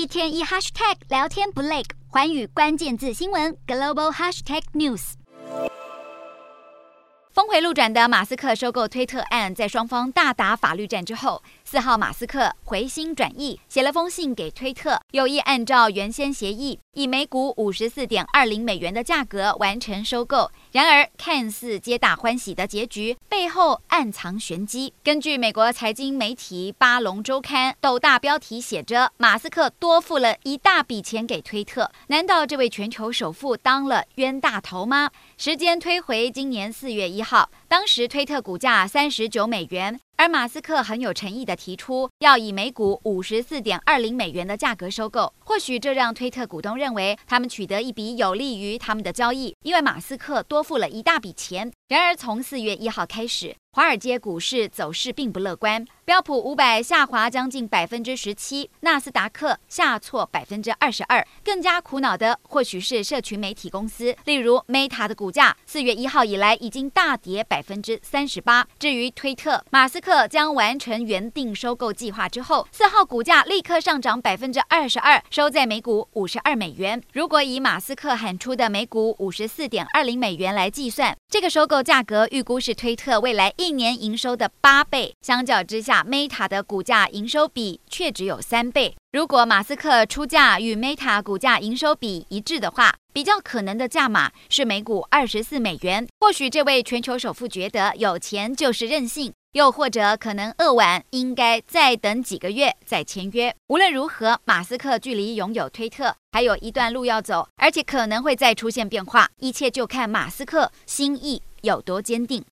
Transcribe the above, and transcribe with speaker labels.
Speaker 1: 一天一 hashtag 聊天不累，寰宇关键字新闻 global hashtag news。峰回路转的马斯克收购推特案，在双方大打法律战之后，四号马斯克回心转意，写了封信给推特，有意按照原先协议，以每股五十四点二零美元的价格完成收购。然而，看似皆大欢喜的结局背后暗藏玄机。根据美国财经媒体《巴龙周刊》斗大标题写着：“马斯克多付了一大笔钱给推特，难道这位全球首富当了冤大头吗？”时间推回今年四月一号，当时推特股价三十九美元。而马斯克很有诚意地提出要以每股五十四点二零美元的价格收购，或许这让推特股东认为他们取得一笔有利于他们的交易，因为马斯克多付了一大笔钱。然而从四月一号开始，华尔街股市走势并不乐观，标普五百下滑将近百分之十七，纳斯达克下挫百分之二十二。更加苦恼的或许是社群媒体公司，例如 Meta 的股价，四月一号以来已经大跌百分之三十八。至于推特，马斯克将完成原定收购计划之后，四号股价立刻上涨百分之二十二，收在每股五十二美元。如果以马斯克喊出的每股五十四点二零美元来计算，这个收购价格预估是推特未来一年营收的八倍。相较之下，Meta 的股价营收比却只有三倍。如果马斯克出价与 Meta 股价营收比一致的话，比较可能的价码是每股二十四美元。或许这位全球首富觉得有钱就是任性，又或者可能扼腕，应该再等几个月再签约。无论如何，马斯克距离拥有推特还有一段路要走，而且可能会再出现变化。一切就看马斯克心意有多坚定。